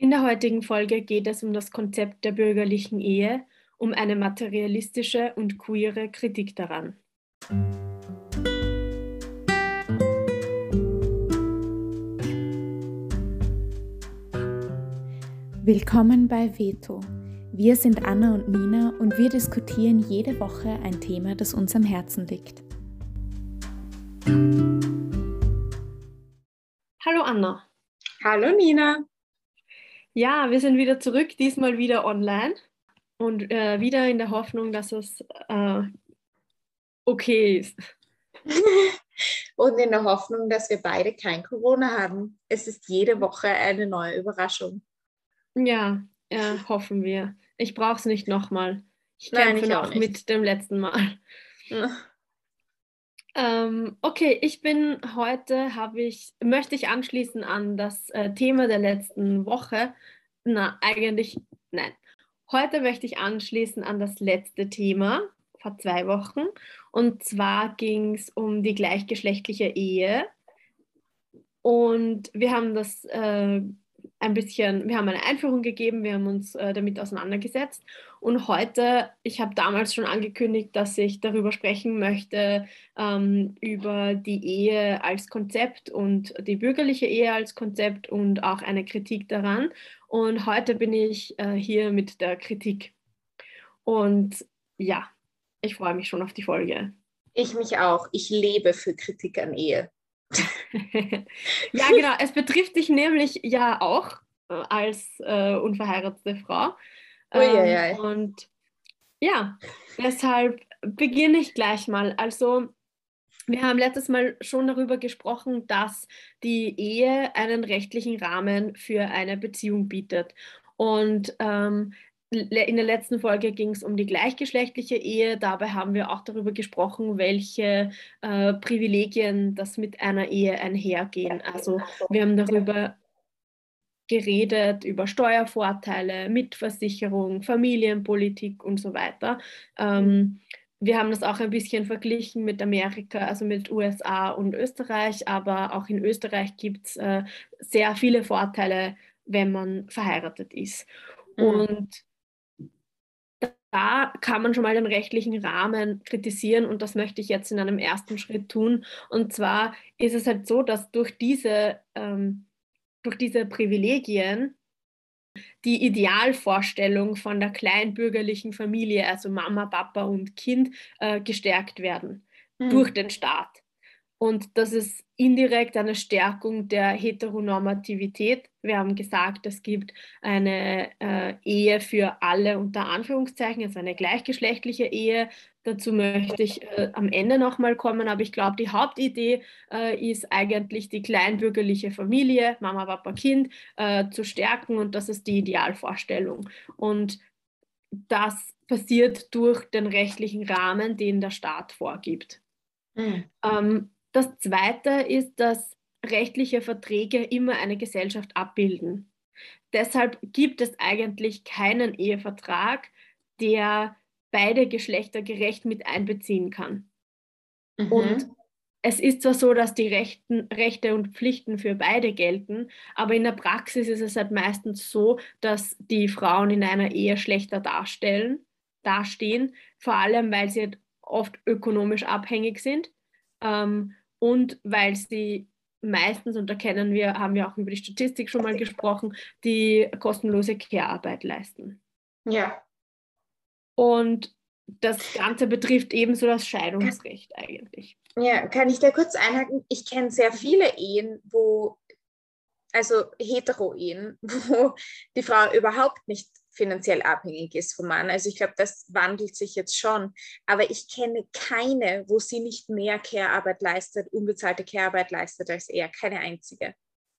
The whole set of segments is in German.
In der heutigen Folge geht es um das Konzept der bürgerlichen Ehe, um eine materialistische und queere Kritik daran. Willkommen bei Veto. Wir sind Anna und Nina und wir diskutieren jede Woche ein Thema, das uns am Herzen liegt. Hallo Anna. Hallo Nina. Ja, wir sind wieder zurück, diesmal wieder online und äh, wieder in der Hoffnung, dass es äh, okay ist. und in der Hoffnung, dass wir beide kein Corona haben. Es ist jede Woche eine neue Überraschung. Ja, ja hoffen wir. Ich brauche es nicht nochmal. Ich kämpfe noch mit dem letzten Mal. Ähm, okay, ich bin heute, habe ich, möchte ich anschließen an das äh, Thema der letzten Woche. Na, eigentlich, nein. Heute möchte ich anschließen an das letzte Thema vor zwei Wochen. Und zwar ging es um die gleichgeschlechtliche Ehe. Und wir haben das äh, ein bisschen, wir haben eine Einführung gegeben, wir haben uns äh, damit auseinandergesetzt. Und heute, ich habe damals schon angekündigt, dass ich darüber sprechen möchte, ähm, über die Ehe als Konzept und die bürgerliche Ehe als Konzept und auch eine Kritik daran. Und heute bin ich äh, hier mit der Kritik. Und ja, ich freue mich schon auf die Folge. Ich mich auch. Ich lebe für Kritik an Ehe. ja, genau. Es betrifft dich nämlich ja auch äh, als äh, unverheiratete Frau. Ähm, und ja, deshalb beginne ich gleich mal. Also, wir haben letztes Mal schon darüber gesprochen, dass die Ehe einen rechtlichen Rahmen für eine Beziehung bietet. Und ähm, in der letzten Folge ging es um die gleichgeschlechtliche Ehe. Dabei haben wir auch darüber gesprochen, welche äh, Privilegien das mit einer Ehe einhergehen. Also wir haben darüber geredet, über Steuervorteile, Mitversicherung, Familienpolitik und so weiter. Ähm, wir haben das auch ein bisschen verglichen mit Amerika, also mit USA und Österreich, aber auch in Österreich gibt es äh, sehr viele Vorteile, wenn man verheiratet ist. Mhm. Und da kann man schon mal den rechtlichen Rahmen kritisieren und das möchte ich jetzt in einem ersten Schritt tun. Und zwar ist es halt so, dass durch diese, ähm, durch diese Privilegien die Idealvorstellung von der kleinbürgerlichen Familie, also Mama, Papa und Kind, äh, gestärkt werden mhm. durch den Staat. Und das ist indirekt eine Stärkung der Heteronormativität. Wir haben gesagt, es gibt eine äh, Ehe für alle unter Anführungszeichen, also eine gleichgeschlechtliche Ehe. Dazu möchte ich äh, am Ende nochmal kommen, aber ich glaube, die Hauptidee äh, ist eigentlich die kleinbürgerliche Familie, Mama, Papa, Kind, äh, zu stärken und das ist die Idealvorstellung. Und das passiert durch den rechtlichen Rahmen, den der Staat vorgibt. Mhm. Ähm, das Zweite ist, dass rechtliche Verträge immer eine Gesellschaft abbilden. Deshalb gibt es eigentlich keinen Ehevertrag, der beide Geschlechter gerecht mit einbeziehen kann. Mhm. Und es ist zwar so, dass die Rechten, Rechte und Pflichten für beide gelten, aber in der Praxis ist es halt meistens so, dass die Frauen in einer Ehe schlechter darstellen, dastehen, vor allem weil sie halt oft ökonomisch abhängig sind ähm, und weil sie meistens, und da kennen wir, haben wir auch über die Statistik schon mal gesprochen, die kostenlose Care-Arbeit leisten. Ja. Und das Ganze betrifft ebenso das Scheidungsrecht eigentlich. Ja, kann ich da kurz einhaken? Ich kenne sehr viele Ehen, wo, also Hetero-Ehen, wo die Frau überhaupt nicht finanziell abhängig ist vom Mann. Also ich glaube, das wandelt sich jetzt schon. Aber ich kenne keine, wo sie nicht mehr Care-Arbeit leistet, unbezahlte Care-Arbeit leistet als er. Keine einzige.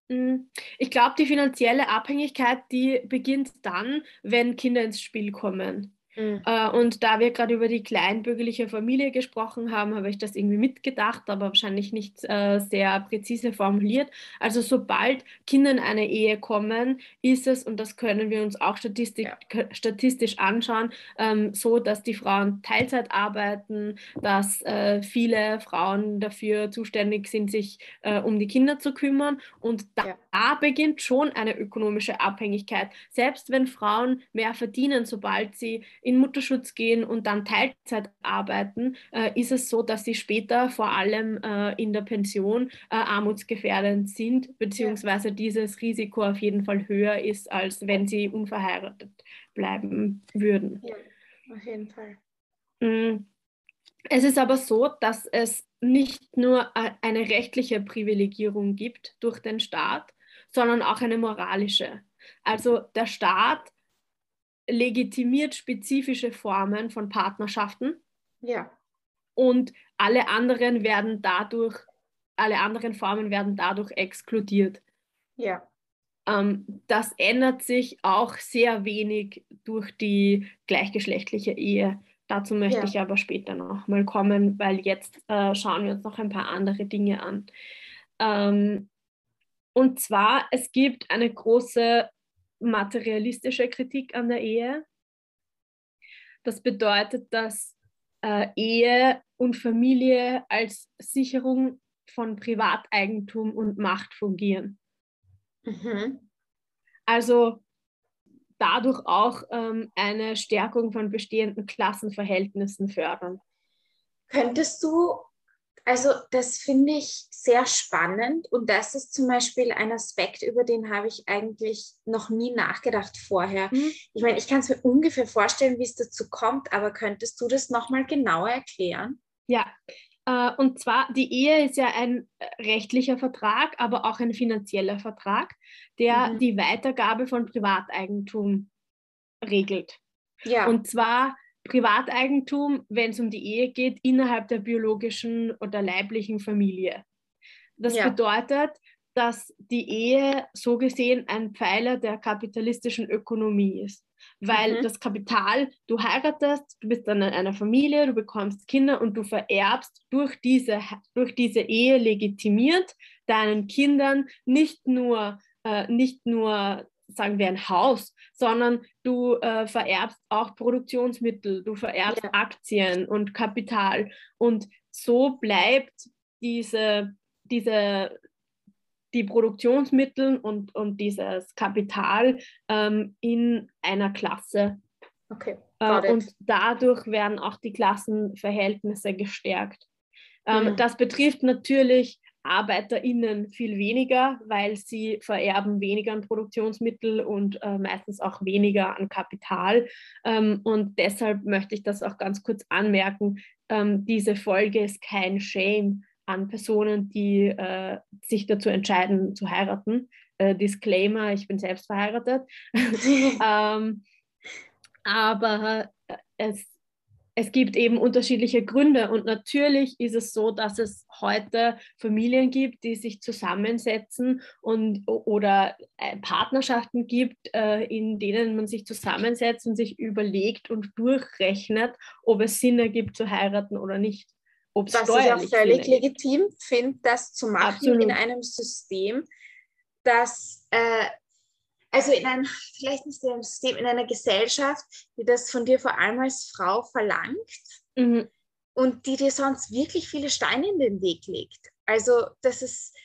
Mm, ich glaube, die finanzielle Abhängigkeit, die beginnt dann, wenn Kinder ins Spiel kommen. Mhm. Äh, und da wir gerade über die kleinbürgerliche Familie gesprochen haben, habe ich das irgendwie mitgedacht, aber wahrscheinlich nicht äh, sehr präzise formuliert. Also sobald Kinder in eine Ehe kommen, ist es, und das können wir uns auch statistisch, ja. statistisch anschauen, ähm, so, dass die Frauen Teilzeit arbeiten, dass äh, viele Frauen dafür zuständig sind, sich äh, um die Kinder zu kümmern. Und da, ja. beginnt schon eine ökonomische Abhängigkeit. Selbst wenn Frauen mehr verdienen, sobald sie in Mutterschutz gehen und dann Teilzeit arbeiten, äh, ist es so, dass sie später vor allem äh, in der Pension äh, armutsgefährdend sind, beziehungsweise dieses Risiko auf jeden Fall höher ist, als wenn sie unverheiratet bleiben würden. Ja, auf jeden Fall. Mm. Es ist aber so, dass es nicht nur eine rechtliche Privilegierung gibt durch den Staat, sondern auch eine moralische. Also der Staat legitimiert spezifische Formen von Partnerschaften. Ja. Und alle anderen werden dadurch, alle anderen Formen werden dadurch exkludiert. Ja. Ähm, das ändert sich auch sehr wenig durch die gleichgeschlechtliche Ehe. Dazu möchte ja. ich aber später noch mal kommen, weil jetzt äh, schauen wir uns noch ein paar andere Dinge an. Ähm, und zwar, es gibt eine große materialistische Kritik an der Ehe. Das bedeutet, dass äh, Ehe und Familie als Sicherung von Privateigentum und Macht fungieren. Mhm. Also dadurch auch ähm, eine Stärkung von bestehenden Klassenverhältnissen fördern. Könntest du also das finde ich sehr spannend und das ist zum Beispiel ein Aspekt, über den habe ich eigentlich noch nie nachgedacht vorher. Mhm. Ich meine, ich kann es mir ungefähr vorstellen, wie es dazu kommt, aber könntest du das nochmal genauer erklären? Ja, äh, und zwar die Ehe ist ja ein äh, rechtlicher Vertrag, aber auch ein finanzieller Vertrag, der mhm. die Weitergabe von Privateigentum regelt. Ja. Und zwar Privateigentum, wenn es um die Ehe geht, innerhalb der biologischen oder leiblichen Familie. Das ja. bedeutet, dass die Ehe so gesehen ein Pfeiler der kapitalistischen Ökonomie ist. Weil mhm. das Kapital, du heiratest, du bist dann in einer Familie, du bekommst Kinder und du vererbst durch diese, durch diese Ehe legitimiert deinen Kindern nicht nur, äh, nicht nur sagen wir ein Haus, sondern du äh, vererbst auch Produktionsmittel, du vererbst ja. Aktien und Kapital. Und so bleibt diese, diese, die Produktionsmittel und, und dieses Kapital ähm, in einer Klasse. Okay. Äh, und dadurch werden auch die Klassenverhältnisse gestärkt. Ähm, mhm. Das betrifft natürlich ArbeiterInnen viel weniger, weil sie vererben weniger an Produktionsmittel und äh, meistens auch weniger an Kapital. Ähm, und deshalb möchte ich das auch ganz kurz anmerken. Ähm, diese Folge ist kein Shame an Personen, die äh, sich dazu entscheiden zu heiraten. Äh, Disclaimer, ich bin selbst verheiratet. ähm, aber es es gibt eben unterschiedliche Gründe und natürlich ist es so, dass es heute Familien gibt, die sich zusammensetzen und oder äh, Partnerschaften gibt, äh, in denen man sich zusammensetzt und sich überlegt und durchrechnet, ob es Sinn ergibt zu heiraten oder nicht. Ob's Was ich auch völlig legitim finde, das zu machen Absolut. in einem System, das äh, also in einem, vielleicht nicht in einem System, in einer Gesellschaft, die das von dir vor allem als Frau verlangt mhm. und die dir sonst wirklich viele Steine in den Weg legt. Also das ist,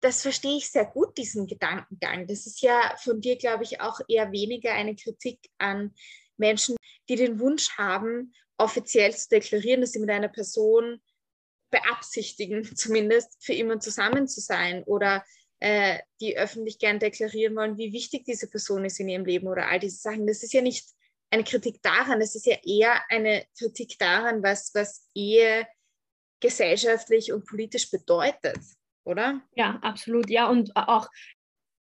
das verstehe ich sehr gut, diesen Gedankengang. Das ist ja von dir, glaube ich, auch eher weniger eine Kritik an Menschen, die den Wunsch haben, offiziell zu deklarieren, dass sie mit einer Person beabsichtigen, zumindest für immer zusammen zu sein oder äh, die öffentlich gern deklarieren wollen, wie wichtig diese Person ist in ihrem Leben oder all diese Sachen. Das ist ja nicht eine Kritik daran, das ist ja eher eine Kritik daran, was, was Ehe gesellschaftlich und politisch bedeutet, oder? Ja, absolut. Ja, und auch,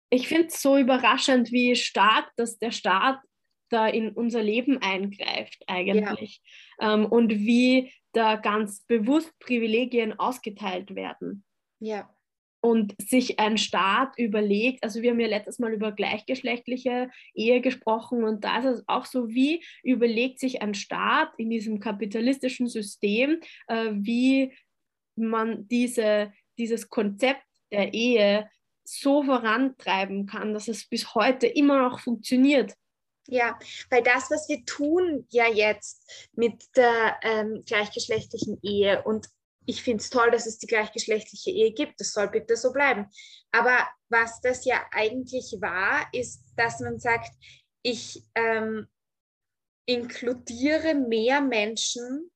ich finde es so überraschend, wie stark, dass der Staat da in unser Leben eingreift eigentlich ja. ähm, und wie da ganz bewusst Privilegien ausgeteilt werden. Ja. Und sich ein Staat überlegt, also wir haben ja letztes Mal über gleichgeschlechtliche Ehe gesprochen und da ist es auch so, wie überlegt sich ein Staat in diesem kapitalistischen System, äh, wie man diese, dieses Konzept der Ehe so vorantreiben kann, dass es bis heute immer noch funktioniert. Ja, weil das, was wir tun ja jetzt mit der ähm, gleichgeschlechtlichen Ehe und ich finde es toll, dass es die gleichgeschlechtliche Ehe gibt. Das soll bitte so bleiben. Aber was das ja eigentlich war, ist, dass man sagt, ich ähm, inkludiere mehr Menschen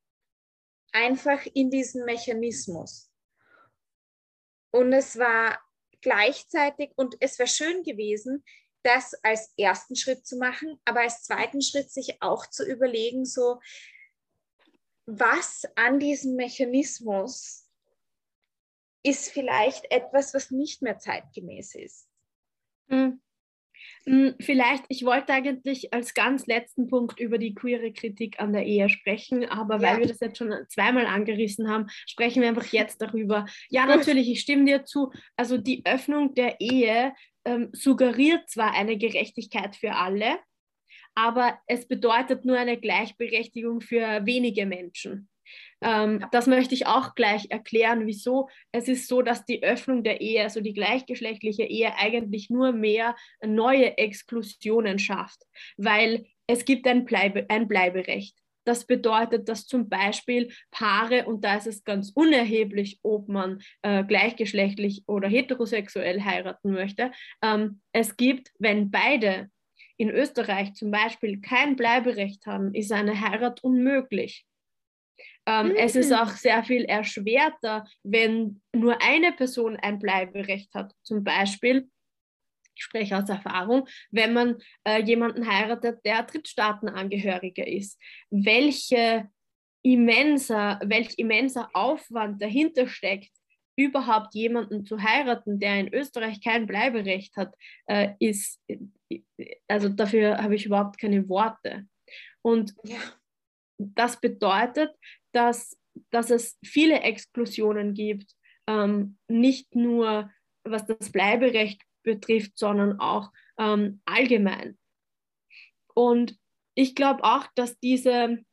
einfach in diesen Mechanismus. Und es war gleichzeitig, und es wäre schön gewesen, das als ersten Schritt zu machen, aber als zweiten Schritt sich auch zu überlegen, so, was an diesem Mechanismus ist vielleicht etwas, was nicht mehr zeitgemäß ist. Hm. Vielleicht, ich wollte eigentlich als ganz letzten Punkt über die queere Kritik an der Ehe sprechen, aber weil wir das jetzt schon zweimal angerissen haben, sprechen wir einfach jetzt darüber. Ja, natürlich, ich stimme dir zu. Also die Öffnung der Ehe ähm, suggeriert zwar eine Gerechtigkeit für alle, aber es bedeutet nur eine Gleichberechtigung für wenige Menschen. Ähm, das möchte ich auch gleich erklären, wieso. Es ist so, dass die Öffnung der Ehe, also die gleichgeschlechtliche Ehe, eigentlich nur mehr neue Exklusionen schafft, weil es gibt ein, Bleibe, ein Bleiberecht. Das bedeutet, dass zum Beispiel Paare, und da ist es ganz unerheblich, ob man äh, gleichgeschlechtlich oder heterosexuell heiraten möchte, ähm, es gibt, wenn beide in Österreich zum Beispiel kein Bleiberecht haben, ist eine Heirat unmöglich. Ähm, mhm. Es ist mhm. auch sehr viel erschwerter, wenn nur eine Person ein Bleiberecht hat. Zum Beispiel, ich spreche aus Erfahrung, wenn man äh, jemanden heiratet, der Drittstaatenangehöriger ist. Welche immenser, welch immenser Aufwand dahinter steckt, überhaupt jemanden zu heiraten, der in Österreich kein Bleiberecht hat, äh, ist, also dafür habe ich überhaupt keine Worte. Und ja. das bedeutet, dass, dass es viele Exklusionen gibt, ähm, nicht nur was das Bleiberecht betrifft, sondern auch ähm, allgemein. Und ich glaube auch, dass diese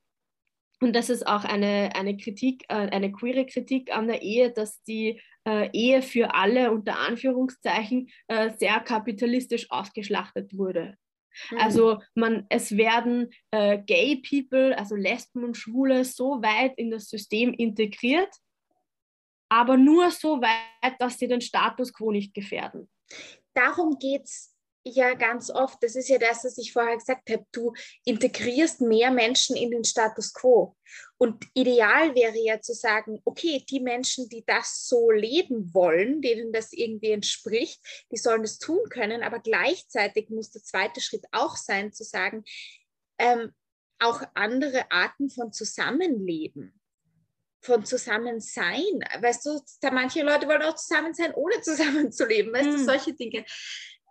und das ist auch eine, eine Kritik, äh, eine queere Kritik an der Ehe, dass die äh, Ehe für alle unter Anführungszeichen äh, sehr kapitalistisch ausgeschlachtet wurde. Mhm. Also man, es werden äh, Gay People, also Lesben und Schwule, so weit in das System integriert, aber nur so weit, dass sie den Status quo nicht gefährden. Darum geht es ja ganz oft, das ist ja das, was ich vorher gesagt habe, du integrierst mehr Menschen in den Status quo. Und ideal wäre ja zu sagen, okay, die Menschen, die das so leben wollen, denen das irgendwie entspricht, die sollen es tun können, aber gleichzeitig muss der zweite Schritt auch sein, zu sagen, ähm, auch andere Arten von Zusammenleben von Zusammensein. Weißt du, da manche Leute wollen auch zusammen sein, ohne zusammenzuleben. Weißt du, hm. solche Dinge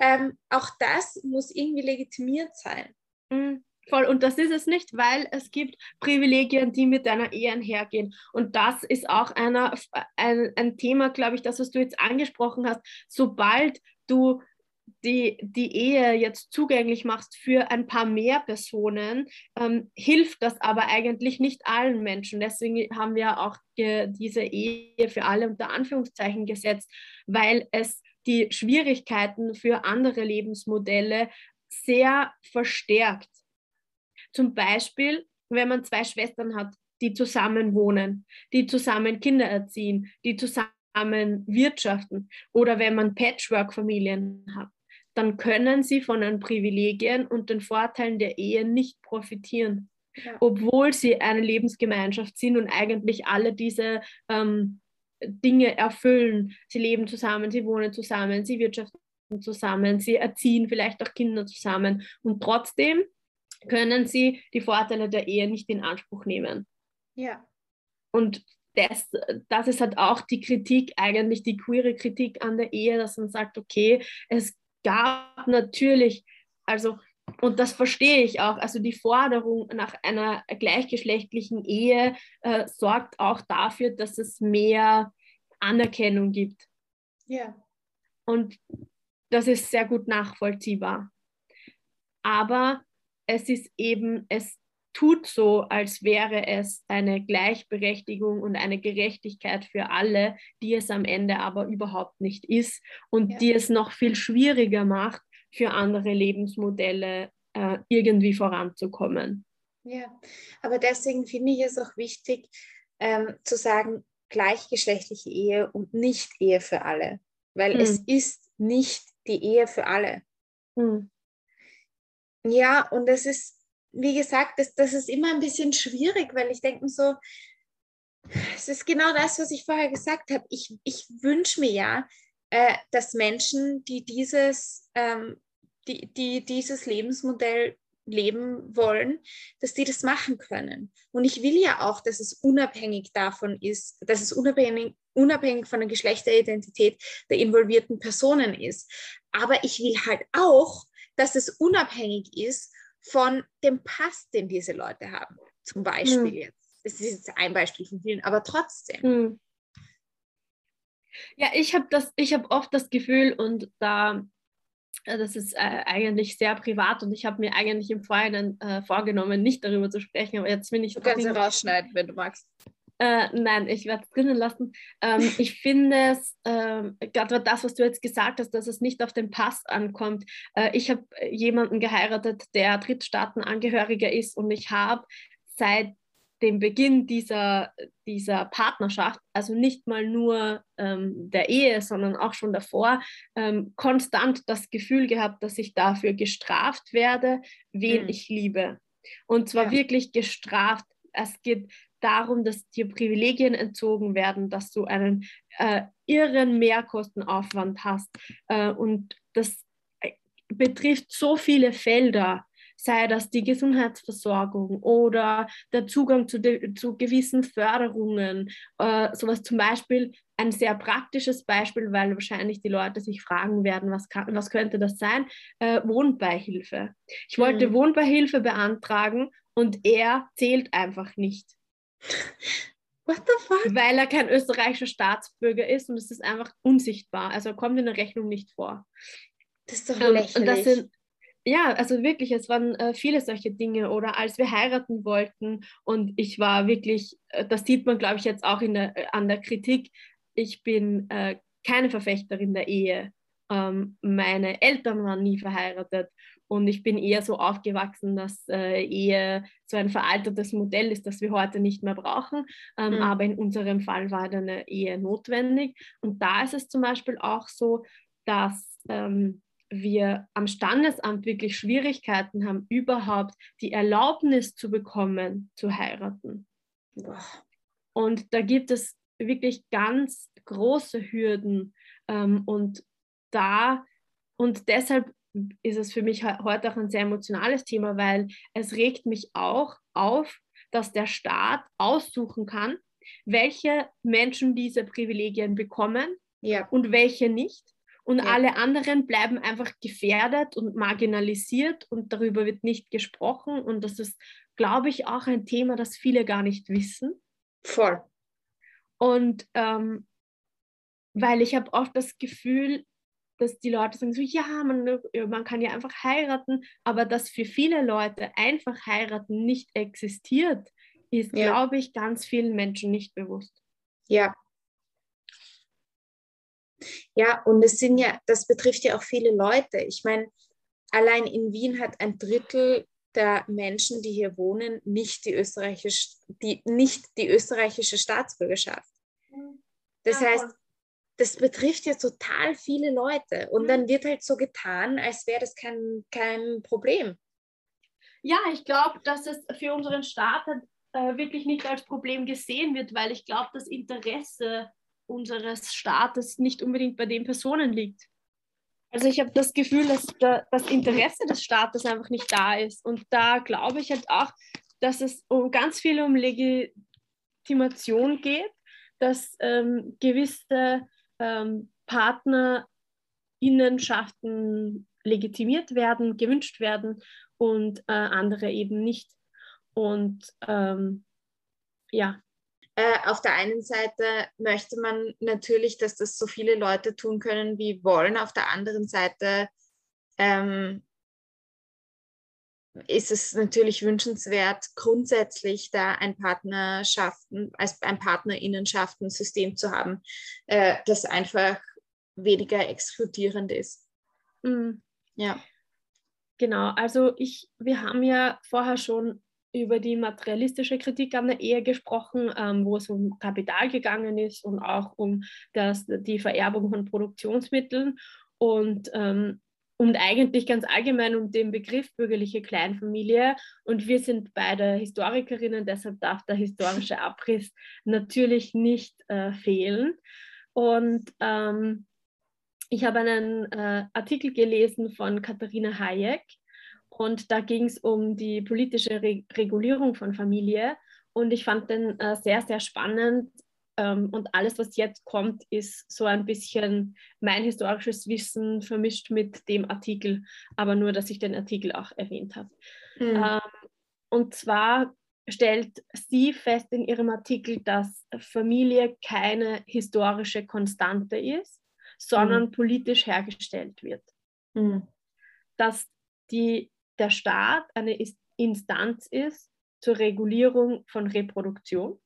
ähm, auch das muss irgendwie legitimiert sein. Mhm. Voll. Und das ist es nicht, weil es gibt Privilegien, die mit deiner Ehe einhergehen. Und das ist auch einer, ein, ein Thema, glaube ich, das, was du jetzt angesprochen hast. Sobald du die, die Ehe jetzt zugänglich machst für ein paar mehr Personen, ähm, hilft das aber eigentlich nicht allen Menschen. Deswegen haben wir auch diese Ehe für alle unter Anführungszeichen gesetzt, weil es die Schwierigkeiten für andere Lebensmodelle sehr verstärkt. Zum Beispiel, wenn man zwei Schwestern hat, die zusammen wohnen, die zusammen Kinder erziehen, die zusammen wirtschaften oder wenn man Patchwork-Familien hat, dann können sie von den Privilegien und den Vorteilen der Ehe nicht profitieren, ja. obwohl sie eine Lebensgemeinschaft sind und eigentlich alle diese ähm, Dinge erfüllen. Sie leben zusammen, sie wohnen zusammen, sie wirtschaften zusammen, sie erziehen vielleicht auch Kinder zusammen und trotzdem können sie die Vorteile der Ehe nicht in Anspruch nehmen. Ja. Und das, das ist halt auch die Kritik, eigentlich die queere Kritik an der Ehe, dass man sagt, okay, es gab natürlich, also und das verstehe ich auch. Also die Forderung nach einer gleichgeschlechtlichen Ehe äh, sorgt auch dafür, dass es mehr Anerkennung gibt. Ja. Und das ist sehr gut nachvollziehbar. Aber es ist eben, es tut so, als wäre es eine Gleichberechtigung und eine Gerechtigkeit für alle, die es am Ende aber überhaupt nicht ist und ja. die es noch viel schwieriger macht, für andere Lebensmodelle äh, irgendwie voranzukommen. Ja, aber deswegen finde ich es auch wichtig ähm, zu sagen, gleichgeschlechtliche Ehe und nicht Ehe für alle, weil hm. es ist nicht die Ehe für alle. Hm. Ja, und es ist wie gesagt, das, das ist immer ein bisschen schwierig, weil ich denke so, es ist genau das, was ich vorher gesagt habe. Ich, ich wünsche mir ja, äh, dass Menschen, die dieses, ähm, die, die dieses Lebensmodell leben wollen, dass die das machen können. Und ich will ja auch, dass es unabhängig davon ist, dass es unabhängig, unabhängig von der Geschlechteridentität der involvierten Personen ist. Aber ich will halt auch, dass es unabhängig ist von dem Pass, den diese Leute haben. Zum Beispiel mhm. jetzt. Das ist jetzt ein Beispiel von vielen, aber trotzdem. Mhm. Ja, ich habe das, ich habe oft das Gefühl und da, äh, das ist äh, eigentlich sehr privat und ich habe mir eigentlich im Vorhinein äh, vorgenommen, nicht darüber zu sprechen, aber jetzt bin ich. Du kannst ja rausschneiden, wenn du magst. Äh, nein, ich werde es drinnen lassen. Ähm, ich finde es, äh, gerade das, was du jetzt gesagt hast, dass es nicht auf den Pass ankommt. Äh, ich habe jemanden geheiratet, der Drittstaatenangehöriger ist und ich habe seit dem Beginn dieser, dieser Partnerschaft, also nicht mal nur ähm, der Ehe, sondern auch schon davor, ähm, konstant das Gefühl gehabt, dass ich dafür gestraft werde, wen mhm. ich liebe. Und zwar ja. wirklich gestraft. Es geht darum, dass dir Privilegien entzogen werden, dass du einen äh, irren Mehrkostenaufwand hast. Äh, und das äh, betrifft so viele Felder, sei das die Gesundheitsversorgung oder der Zugang zu, zu gewissen Förderungen. Äh, sowas zum Beispiel ein sehr praktisches Beispiel, weil wahrscheinlich die Leute sich fragen werden, was, kann, was könnte das sein? Äh, Wohnbeihilfe. Ich wollte mhm. Wohnbeihilfe beantragen und er zählt einfach nicht. What the fuck? Weil er kein österreichischer Staatsbürger ist und es ist einfach unsichtbar. Also er kommt in der Rechnung nicht vor. Das ist doch lächerlich. Und das sind, ja, also wirklich, es waren äh, viele solche Dinge. Oder als wir heiraten wollten und ich war wirklich, äh, das sieht man, glaube ich, jetzt auch in der, äh, an der Kritik, ich bin äh, keine Verfechterin der Ehe. Ähm, meine Eltern waren nie verheiratet und ich bin eher so aufgewachsen, dass Ehe so ein veraltetes Modell ist, das wir heute nicht mehr brauchen. Ähm, mhm. Aber in unserem Fall war eine Ehe notwendig. Und da ist es zum Beispiel auch so, dass ähm, wir am Standesamt wirklich Schwierigkeiten haben, überhaupt die Erlaubnis zu bekommen, zu heiraten. Und da gibt es wirklich ganz große Hürden. Ähm, und da und deshalb ist es für mich heute auch ein sehr emotionales Thema, weil es regt mich auch auf, dass der Staat aussuchen kann, welche Menschen diese Privilegien bekommen ja. und welche nicht. Und ja. alle anderen bleiben einfach gefährdet und marginalisiert und darüber wird nicht gesprochen. Und das ist, glaube ich, auch ein Thema, das viele gar nicht wissen. Voll. Und ähm, weil ich habe oft das Gefühl, dass die Leute sagen so, ja man, man kann ja einfach heiraten, aber dass für viele Leute einfach heiraten nicht existiert, ist, ja. glaube ich, ganz vielen Menschen nicht bewusst. Ja. Ja, und es sind ja, das betrifft ja auch viele Leute. Ich meine, allein in Wien hat ein Drittel der Menschen, die hier wohnen, nicht die österreichische, die, nicht die österreichische Staatsbürgerschaft. Das ja, heißt, das betrifft ja total viele Leute. Und mhm. dann wird halt so getan, als wäre das kein, kein Problem. Ja, ich glaube, dass es für unseren Staat äh, wirklich nicht als Problem gesehen wird, weil ich glaube, das Interesse unseres Staates nicht unbedingt bei den Personen liegt. Also ich habe das Gefühl, dass da, das Interesse des Staates einfach nicht da ist. Und da glaube ich halt auch, dass es um ganz viel um Legitimation geht, dass ähm, gewisse ähm, Partnerinnenschaften legitimiert werden, gewünscht werden und äh, andere eben nicht. Und ähm, ja. Äh, auf der einen Seite möchte man natürlich, dass das so viele Leute tun können, wie wollen. Auf der anderen Seite ähm, ist es natürlich wünschenswert, grundsätzlich da ein Partnerschaften, als ein Partnerinnenschaftensystem zu haben, äh, das einfach weniger exkludierend ist. Mhm. Ja. Genau, also ich, wir haben ja vorher schon über die materialistische Kritik an der Ehe gesprochen, ähm, wo es um Kapital gegangen ist und auch um das, die Vererbung von Produktionsmitteln. Und ähm, und eigentlich ganz allgemein um den Begriff bürgerliche Kleinfamilie. Und wir sind beide Historikerinnen, deshalb darf der historische Abriss natürlich nicht äh, fehlen. Und ähm, ich habe einen äh, Artikel gelesen von Katharina Hayek und da ging es um die politische Re Regulierung von Familie. Und ich fand den äh, sehr, sehr spannend, ähm, und alles, was jetzt kommt, ist so ein bisschen mein historisches Wissen vermischt mit dem Artikel, aber nur, dass ich den Artikel auch erwähnt habe. Mhm. Ähm, und zwar stellt sie fest in ihrem Artikel, dass Familie keine historische Konstante ist, sondern mhm. politisch hergestellt wird. Mhm. Dass die, der Staat eine Instanz ist zur Regulierung von Reproduktion,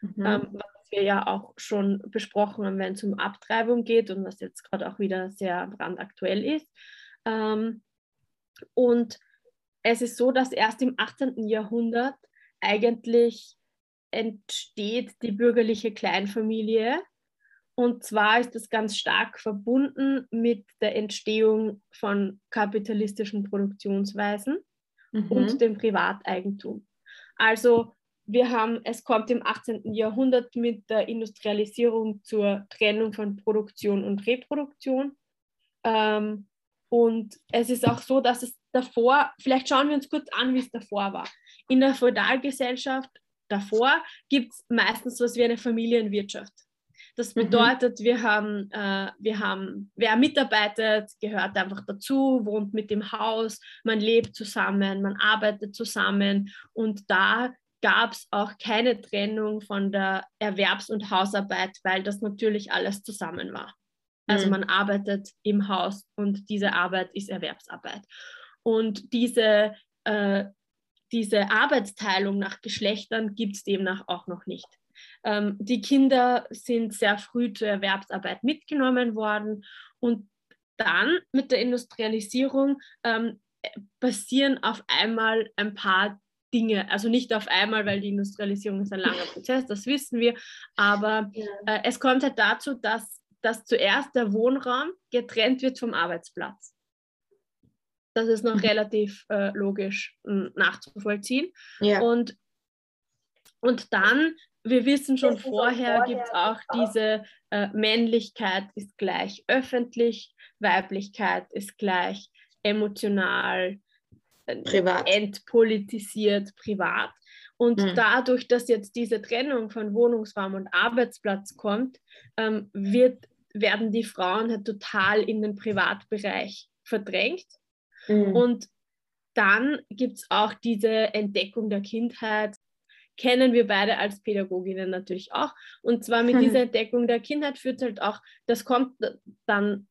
mhm. ähm, was wir ja auch schon besprochen haben, wenn es um Abtreibung geht und was jetzt gerade auch wieder sehr brandaktuell ist. Ähm, und es ist so, dass erst im 18. Jahrhundert eigentlich entsteht die bürgerliche Kleinfamilie. Und zwar ist das ganz stark verbunden mit der Entstehung von kapitalistischen Produktionsweisen mhm. und dem Privateigentum. Also wir haben, es kommt im 18. Jahrhundert mit der Industrialisierung zur Trennung von Produktion und Reproduktion. Ähm, und es ist auch so, dass es davor, vielleicht schauen wir uns kurz an, wie es davor war. In der Feudalgesellschaft davor gibt es meistens etwas wie eine Familienwirtschaft. Das mhm. bedeutet, mhm. wir, haben, äh, wir haben, wer mitarbeitet, gehört einfach dazu, wohnt mit dem Haus, man lebt zusammen, man arbeitet zusammen und da gab es auch keine Trennung von der Erwerbs- und Hausarbeit, weil das natürlich alles zusammen war. Also mhm. man arbeitet im Haus und diese Arbeit ist Erwerbsarbeit. Und diese, äh, diese Arbeitsteilung nach Geschlechtern gibt es demnach auch noch nicht. Ähm, die Kinder sind sehr früh zur Erwerbsarbeit mitgenommen worden und dann mit der Industrialisierung ähm, passieren auf einmal ein paar Dinge, also nicht auf einmal, weil die Industrialisierung ist ein langer Prozess, das wissen wir, aber ja. äh, es kommt halt dazu, dass, dass zuerst der Wohnraum getrennt wird vom Arbeitsplatz. Das ist noch mhm. relativ äh, logisch äh, nachzuvollziehen. Ja. Und, und dann, wir wissen schon vorher, vorher gibt es auch diese äh, Männlichkeit ist gleich öffentlich, Weiblichkeit ist gleich emotional, privat. entpolitisiert privat. Und mhm. dadurch, dass jetzt diese Trennung von Wohnungsraum und Arbeitsplatz kommt, ähm, wird, werden die Frauen halt total in den Privatbereich verdrängt. Mhm. Und dann gibt es auch diese Entdeckung der Kindheit, kennen wir beide als Pädagoginnen natürlich auch. Und zwar mit dieser Entdeckung der Kindheit führt es halt auch, das kommt dann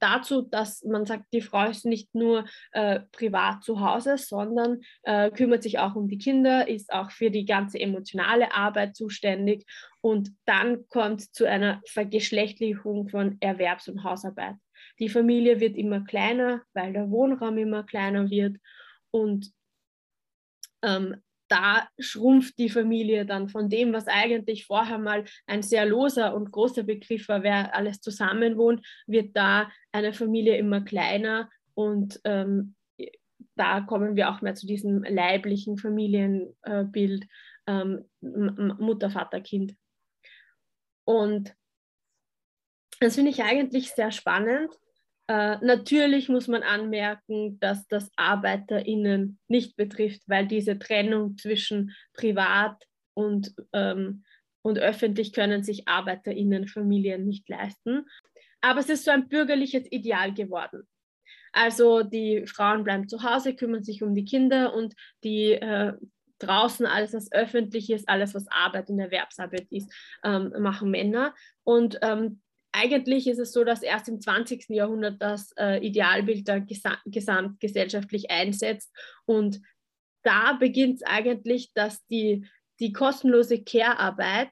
dazu, dass man sagt, die Frau ist nicht nur äh, privat zu Hause, sondern äh, kümmert sich auch um die Kinder, ist auch für die ganze emotionale Arbeit zuständig und dann kommt es zu einer Vergeschlechtlichung von Erwerbs- und Hausarbeit. Die Familie wird immer kleiner, weil der Wohnraum immer kleiner wird und ähm, da schrumpft die Familie dann von dem, was eigentlich vorher mal ein sehr loser und großer Begriff war, wer alles zusammenwohnt, wird da eine Familie immer kleiner und ähm, da kommen wir auch mehr zu diesem leiblichen Familienbild ähm, Mutter, Vater, Kind. Und das finde ich eigentlich sehr spannend, äh, natürlich muss man anmerken, dass das ArbeiterInnen nicht betrifft, weil diese Trennung zwischen privat und, ähm, und öffentlich können sich ArbeiterInnen Familien nicht leisten. Aber es ist so ein bürgerliches Ideal geworden. Also die Frauen bleiben zu Hause, kümmern sich um die Kinder und die, äh, draußen, alles, was öffentlich ist, alles, was Arbeit und Erwerbsarbeit ist, ähm, machen Männer. Und ähm, eigentlich ist es so, dass erst im 20. Jahrhundert das äh, Idealbild da gesa gesamtgesellschaftlich einsetzt. Und da beginnt es eigentlich, dass die, die kostenlose Care-Arbeit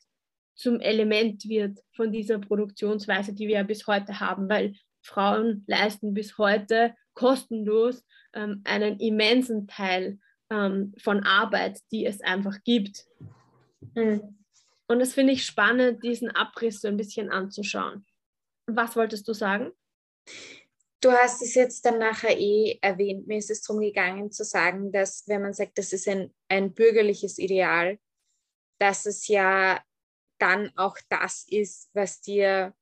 zum Element wird von dieser Produktionsweise, die wir ja bis heute haben, weil Frauen leisten bis heute kostenlos ähm, einen immensen Teil ähm, von Arbeit, die es einfach gibt. Mhm. Und das finde ich spannend, diesen Abriss so ein bisschen anzuschauen. Was wolltest du sagen? Du hast es jetzt dann nachher eh erwähnt. Mir ist es darum gegangen zu sagen, dass wenn man sagt, das ist ein, ein bürgerliches Ideal, dass es ja dann auch das ist, was dir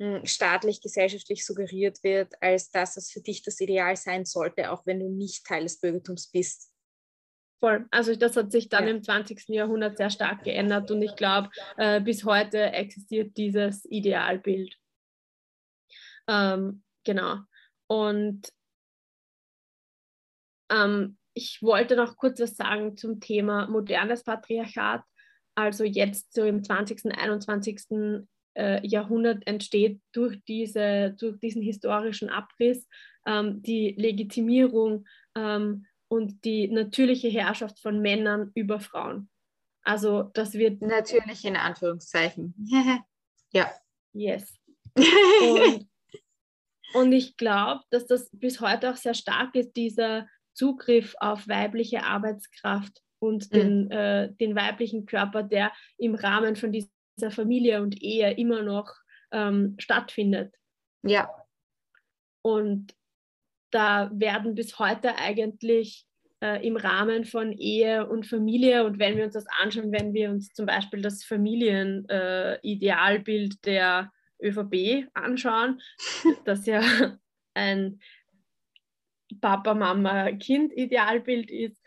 hm, staatlich, gesellschaftlich suggeriert wird, als das, was für dich das Ideal sein sollte, auch wenn du nicht Teil des Bürgertums bist. Voll. Also das hat sich dann ja. im 20. Jahrhundert sehr stark geändert und ich glaube, äh, bis heute existiert dieses Idealbild. Ähm, genau. Und ähm, ich wollte noch kurz was sagen zum Thema modernes Patriarchat. Also jetzt so im 20., 21. Äh, Jahrhundert entsteht durch, diese, durch diesen historischen Abriss ähm, die Legitimierung ähm, und die natürliche Herrschaft von Männern über Frauen. Also das wird... Natürlich in Anführungszeichen. ja. Yes. Und, und ich glaube, dass das bis heute auch sehr stark ist, dieser Zugriff auf weibliche Arbeitskraft und mhm. den, äh, den weiblichen Körper, der im Rahmen von dieser Familie und Ehe immer noch ähm, stattfindet. Ja. Und da werden bis heute eigentlich äh, im Rahmen von Ehe und Familie und wenn wir uns das anschauen, wenn wir uns zum Beispiel das Familienidealbild äh, der ÖVP anschauen, das ja ein Papa, Mama, Kind-Idealbild ist,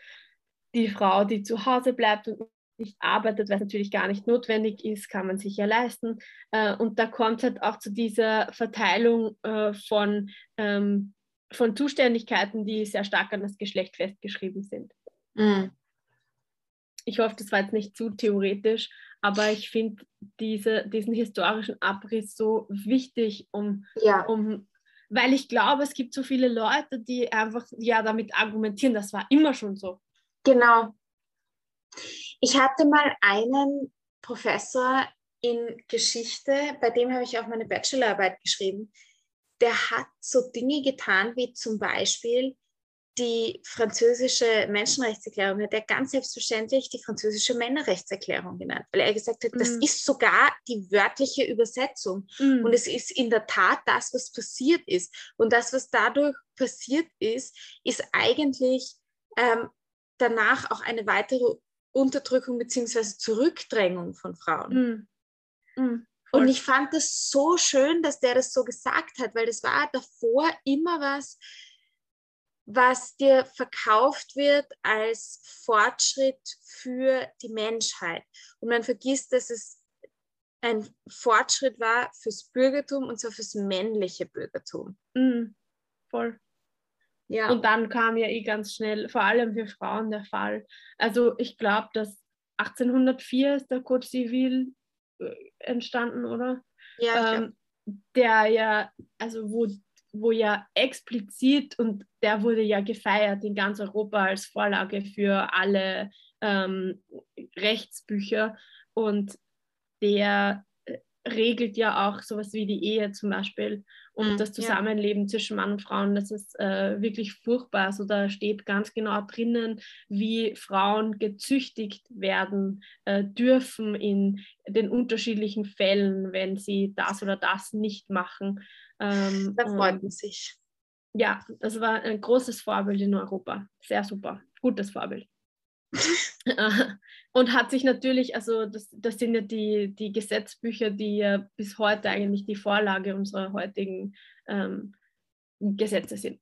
die Frau, die zu Hause bleibt und nicht arbeitet, was natürlich gar nicht notwendig ist, kann man sich ja leisten. Äh, und da kommt halt auch zu dieser Verteilung äh, von ähm, von Zuständigkeiten, die sehr stark an das Geschlecht festgeschrieben sind. Mhm. Ich hoffe, das war jetzt nicht zu theoretisch, aber ich finde diese, diesen historischen Abriss so wichtig, um, ja. um, weil ich glaube, es gibt so viele Leute, die einfach ja damit argumentieren, das war immer schon so. Genau. Ich hatte mal einen Professor in Geschichte, bei dem habe ich auch meine Bachelorarbeit geschrieben der hat so Dinge getan, wie zum Beispiel die französische Menschenrechtserklärung, hat er ganz selbstverständlich die französische Männerrechtserklärung genannt, weil er gesagt hat, das mhm. ist sogar die wörtliche Übersetzung. Mm. Und es ist in der Tat das, was passiert ist. Und das, was dadurch passiert ist, ist eigentlich ähm, danach auch eine weitere Unterdrückung bzw. Zurückdrängung von Frauen. Mm. Und ich fand das so schön, dass der das so gesagt hat, weil das war davor immer was, was dir verkauft wird als Fortschritt für die Menschheit. Und man vergisst, dass es ein Fortschritt war fürs Bürgertum und zwar fürs männliche Bürgertum. Mm, voll. Ja. Und dann kam ja eh ganz schnell, vor allem für Frauen, der Fall. Also ich glaube, dass 1804 ist der Code Civil entstanden, oder? Ja. Ähm, der ja, also wo, wo ja explizit und der wurde ja gefeiert in ganz Europa als Vorlage für alle ähm, Rechtsbücher und der regelt ja auch sowas wie die Ehe zum Beispiel und mhm, das Zusammenleben ja. zwischen Mann und Frauen. Das ist äh, wirklich furchtbar. Also da steht ganz genau drinnen, wie Frauen gezüchtigt werden äh, dürfen in den unterschiedlichen Fällen, wenn sie das oder das nicht machen. Ähm, da freut man sich. Ja, das war ein großes Vorbild in Europa. Sehr super. Gutes Vorbild. und hat sich natürlich, also das, das sind ja die, die Gesetzbücher, die ja bis heute eigentlich die Vorlage unserer heutigen ähm, Gesetze sind.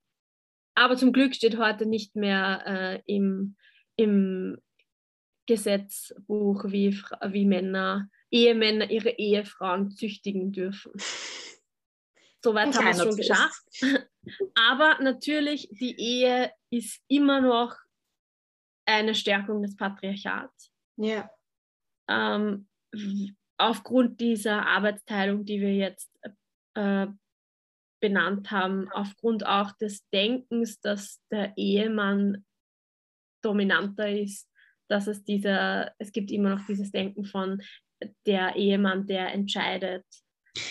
Aber zum Glück steht heute nicht mehr äh, im, im Gesetzbuch, wie, wie Männer, Ehemänner ihre Ehefrauen züchtigen dürfen. Soweit haben wir es schon geschafft. Aber natürlich, die Ehe ist immer noch eine Stärkung des Patriarchats. Ja. Ähm, aufgrund dieser Arbeitsteilung, die wir jetzt äh, benannt haben, aufgrund auch des Denkens, dass der Ehemann dominanter ist, dass es dieser, es gibt immer noch dieses Denken von der Ehemann, der entscheidet.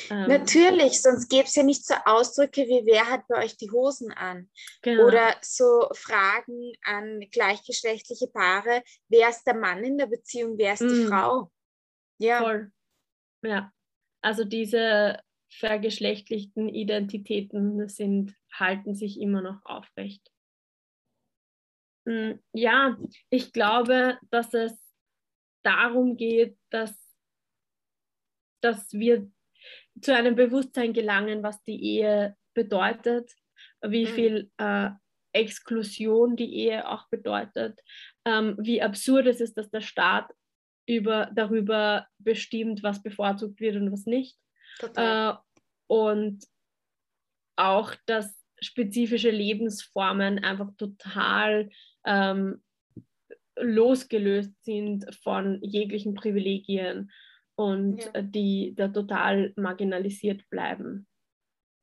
Ähm, Natürlich, sonst gäbe es ja nicht so Ausdrücke wie wer hat bei euch die Hosen an? Genau. Oder so Fragen an gleichgeschlechtliche Paare, wer ist der Mann in der Beziehung, wer ist mm. die Frau? Ja. Voll. Ja. Also diese vergeschlechtlichten Identitäten sind, halten sich immer noch aufrecht. Mm, ja, ich glaube, dass es darum geht, dass, dass wir zu einem Bewusstsein gelangen, was die Ehe bedeutet, wie mhm. viel äh, Exklusion die Ehe auch bedeutet, ähm, wie absurd es ist, dass der Staat über, darüber bestimmt, was bevorzugt wird und was nicht. Äh, und auch, dass spezifische Lebensformen einfach total ähm, losgelöst sind von jeglichen Privilegien und ja. Äh, die da total marginalisiert bleiben.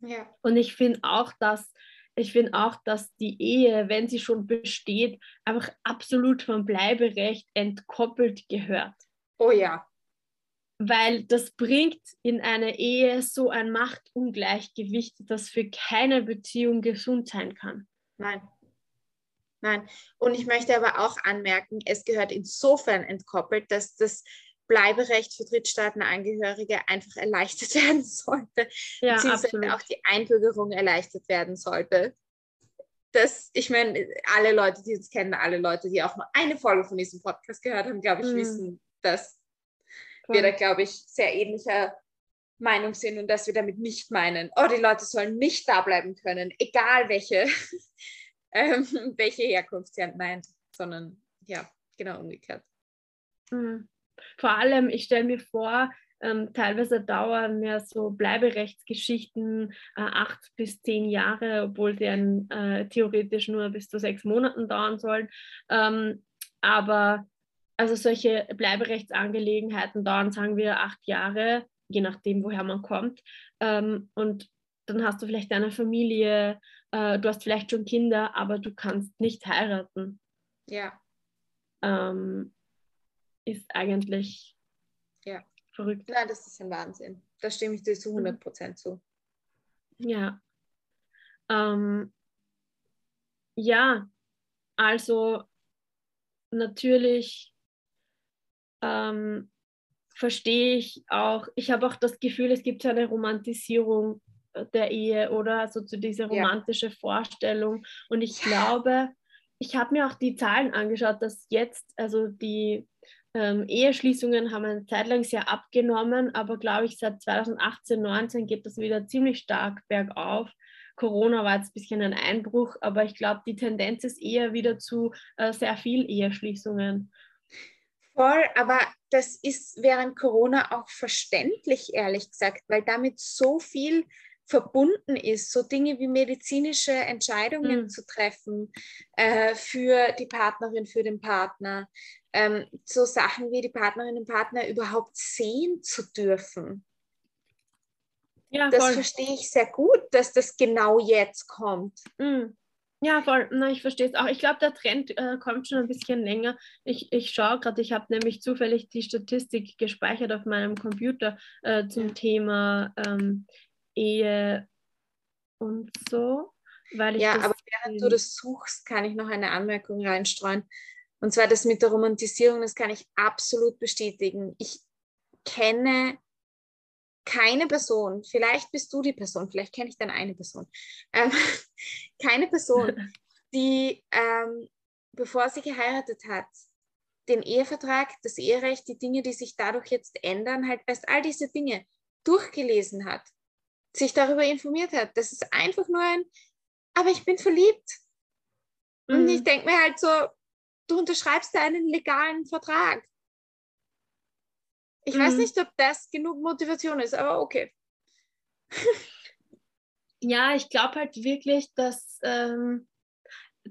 Ja. Und ich finde auch, dass ich finde auch, dass die Ehe, wenn sie schon besteht, einfach absolut vom Bleiberecht entkoppelt gehört. Oh ja. Weil das bringt in einer Ehe so ein Machtungleichgewicht, das für keine Beziehung gesund sein kann. Nein. Nein. Und ich möchte aber auch anmerken, es gehört insofern entkoppelt, dass das Bleiberecht für Drittstaatenangehörige einfach erleichtert werden sollte, ja, beziehungsweise absolut. auch die Einbürgerung erleichtert werden sollte. Das, ich meine, alle Leute, die uns kennen, alle Leute, die auch nur eine Folge von diesem Podcast gehört haben, glaube ich, mhm. wissen, dass Voll. wir da, glaube ich, sehr ähnlicher Meinung sind und dass wir damit nicht meinen, oh, die Leute sollen nicht da bleiben können, egal welche, ähm, welche Herkunft sie meint, sondern ja, genau umgekehrt. Mhm. Vor allem, ich stelle mir vor, ähm, teilweise dauern ja so Bleiberechtsgeschichten äh, acht bis zehn Jahre, obwohl sie ein, äh, theoretisch nur bis zu sechs Monaten dauern sollen. Ähm, aber also solche Bleiberechtsangelegenheiten dauern, sagen wir, acht Jahre, je nachdem, woher man kommt. Ähm, und dann hast du vielleicht eine Familie, äh, du hast vielleicht schon Kinder, aber du kannst nicht heiraten. Ja. Ähm, ist eigentlich ja. verrückt. Nein, das ist ein Wahnsinn. Da stimme ich dir zu 100 mhm. Prozent zu. Ja. Ähm, ja, also natürlich ähm, verstehe ich auch, ich habe auch das Gefühl, es gibt eine Romantisierung der Ehe oder so zu dieser romantische ja. Vorstellung. Und ich glaube, ich habe mir auch die Zahlen angeschaut, dass jetzt, also die ähm, Eheschließungen haben eine Zeit lang sehr abgenommen, aber glaube ich, seit 2018, 2019 geht das wieder ziemlich stark bergauf. Corona war jetzt ein bisschen ein Einbruch, aber ich glaube, die Tendenz ist eher wieder zu äh, sehr viel Eheschließungen. Voll, aber das ist während Corona auch verständlich, ehrlich gesagt, weil damit so viel verbunden ist, so Dinge wie medizinische Entscheidungen mhm. zu treffen äh, für die Partnerin, für den Partner, ähm, so Sachen wie die Partnerin und Partner überhaupt sehen zu dürfen. Ja, das voll. verstehe ich sehr gut, dass das genau jetzt kommt. Mhm. Ja, voll. Na, ich verstehe es auch. Ich glaube, der Trend äh, kommt schon ein bisschen länger. Ich, ich schaue gerade, ich habe nämlich zufällig die Statistik gespeichert auf meinem Computer äh, zum ja. Thema ähm, Ehe und so. Weil ich ja, aber während du das suchst, kann ich noch eine Anmerkung reinstreuen. Und zwar das mit der Romantisierung, das kann ich absolut bestätigen. Ich kenne keine Person, vielleicht bist du die Person, vielleicht kenne ich dann eine Person, ähm, keine Person, die, ähm, bevor sie geheiratet hat, den Ehevertrag, das Eherecht, die Dinge, die sich dadurch jetzt ändern, halt erst all diese Dinge durchgelesen hat, sich darüber informiert hat. Das ist einfach nur ein, aber ich bin verliebt. Mhm. Und ich denke mir halt so, du unterschreibst da einen legalen Vertrag. Ich mhm. weiß nicht, ob das genug Motivation ist, aber okay. ja, ich glaube halt wirklich, dass ähm,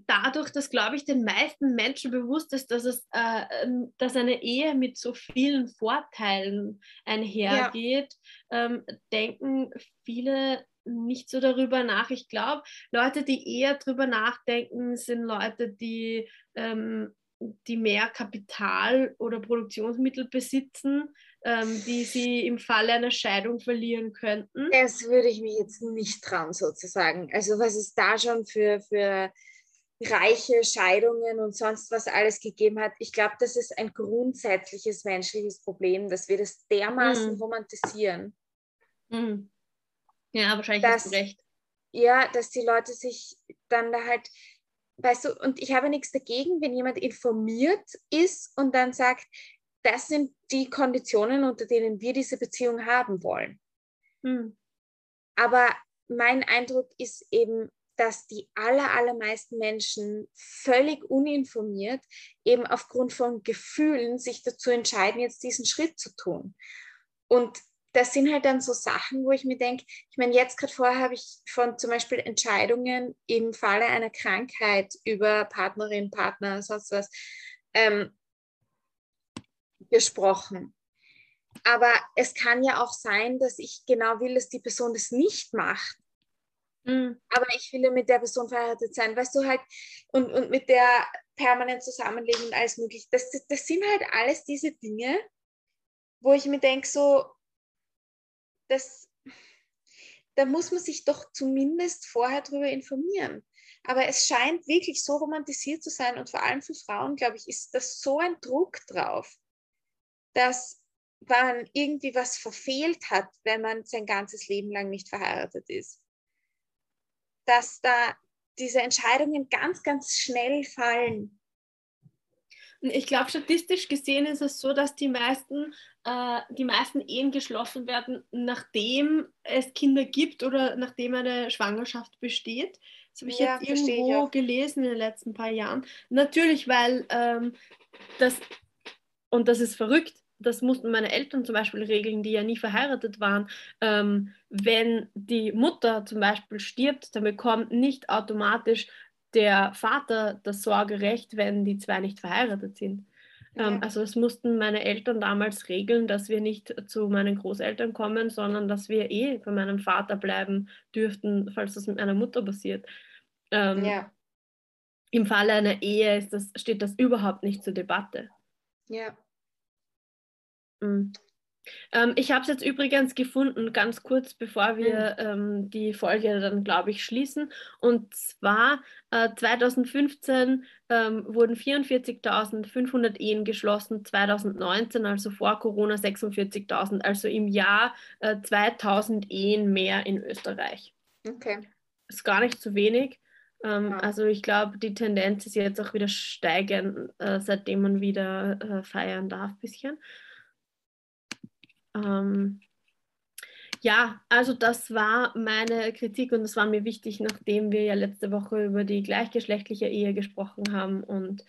dadurch, dass, glaube ich, den meisten Menschen bewusst ist, dass, es, äh, ähm, dass eine Ehe mit so vielen Vorteilen einhergeht, ja. ähm, denken viele nicht so darüber nach. Ich glaube, Leute, die eher darüber nachdenken, sind Leute, die, ähm, die mehr Kapital oder Produktionsmittel besitzen, ähm, die sie im Falle einer Scheidung verlieren könnten. Das würde ich mir jetzt nicht trauen, sozusagen. Also was es da schon für, für reiche Scheidungen und sonst was alles gegeben hat. Ich glaube, das ist ein grundsätzliches menschliches Problem, dass wir das dermaßen mhm. romantisieren. Mhm. Ja, wahrscheinlich dass, hast du recht. Ja, dass die Leute sich dann da halt, weißt du, und ich habe nichts dagegen, wenn jemand informiert ist und dann sagt, das sind die Konditionen, unter denen wir diese Beziehung haben wollen. Hm. Aber mein Eindruck ist eben, dass die aller, allermeisten Menschen völlig uninformiert eben aufgrund von Gefühlen sich dazu entscheiden, jetzt diesen Schritt zu tun. Und das sind halt dann so Sachen, wo ich mir denke, ich meine, jetzt gerade vorher habe ich von zum Beispiel Entscheidungen im Falle einer Krankheit über Partnerin, Partner, sonst was ähm, gesprochen. Aber es kann ja auch sein, dass ich genau will, dass die Person das nicht macht. Mhm. Aber ich will ja mit der Person verheiratet sein, weißt du halt, und, und mit der permanent zusammenleben und alles mögliche. Das, das, das sind halt alles diese Dinge, wo ich mir denke, so, das, da muss man sich doch zumindest vorher darüber informieren. Aber es scheint wirklich so romantisiert zu sein und vor allem für Frauen, glaube ich, ist das so ein Druck drauf, dass man irgendwie was verfehlt hat, wenn man sein ganzes Leben lang nicht verheiratet ist. Dass da diese Entscheidungen ganz, ganz schnell fallen ich glaube, statistisch gesehen ist es so, dass die meisten, äh, die meisten Ehen geschlossen werden, nachdem es Kinder gibt oder nachdem eine Schwangerschaft besteht. Das habe ich ja, jetzt irgendwo ich gelesen in den letzten paar Jahren. Natürlich, weil ähm, das, und das ist verrückt, das mussten meine Eltern zum Beispiel regeln, die ja nie verheiratet waren. Ähm, wenn die Mutter zum Beispiel stirbt, dann bekommt nicht automatisch der Vater das Sorgerecht, wenn die zwei nicht verheiratet sind. Ähm, ja. Also das mussten meine Eltern damals regeln, dass wir nicht zu meinen Großeltern kommen, sondern dass wir eh bei meinem Vater bleiben dürften, falls das mit meiner Mutter passiert. Ähm, ja. Im Falle einer Ehe das, steht das überhaupt nicht zur Debatte. Ja. Mhm. Ähm, ich habe es jetzt übrigens gefunden, ganz kurz bevor wir mhm. ähm, die Folge dann, glaube ich, schließen. Und zwar äh, 2015 ähm, wurden 44.500 Ehen geschlossen, 2019, also vor Corona, 46.000, also im Jahr äh, 2.000 Ehen mehr in Österreich. Okay. Ist gar nicht zu wenig. Ähm, ja. Also ich glaube, die Tendenz ist jetzt auch wieder steigend, äh, seitdem man wieder äh, feiern darf, ein bisschen. Ähm, ja, also das war meine Kritik und das war mir wichtig, nachdem wir ja letzte Woche über die gleichgeschlechtliche Ehe gesprochen haben. Und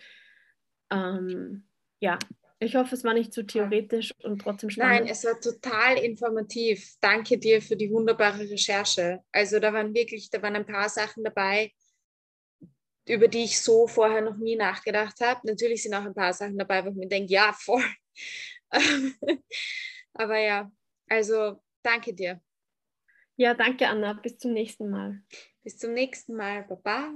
ähm, ja, ich hoffe, es war nicht zu theoretisch und trotzdem spannend. Nein, es war total informativ. Danke dir für die wunderbare Recherche. Also da waren wirklich, da waren ein paar Sachen dabei, über die ich so vorher noch nie nachgedacht habe. Natürlich sind auch ein paar Sachen dabei, wo ich mir denke, ja, voll. Aber ja, also danke dir. Ja, danke Anna. Bis zum nächsten Mal. Bis zum nächsten Mal. Baba.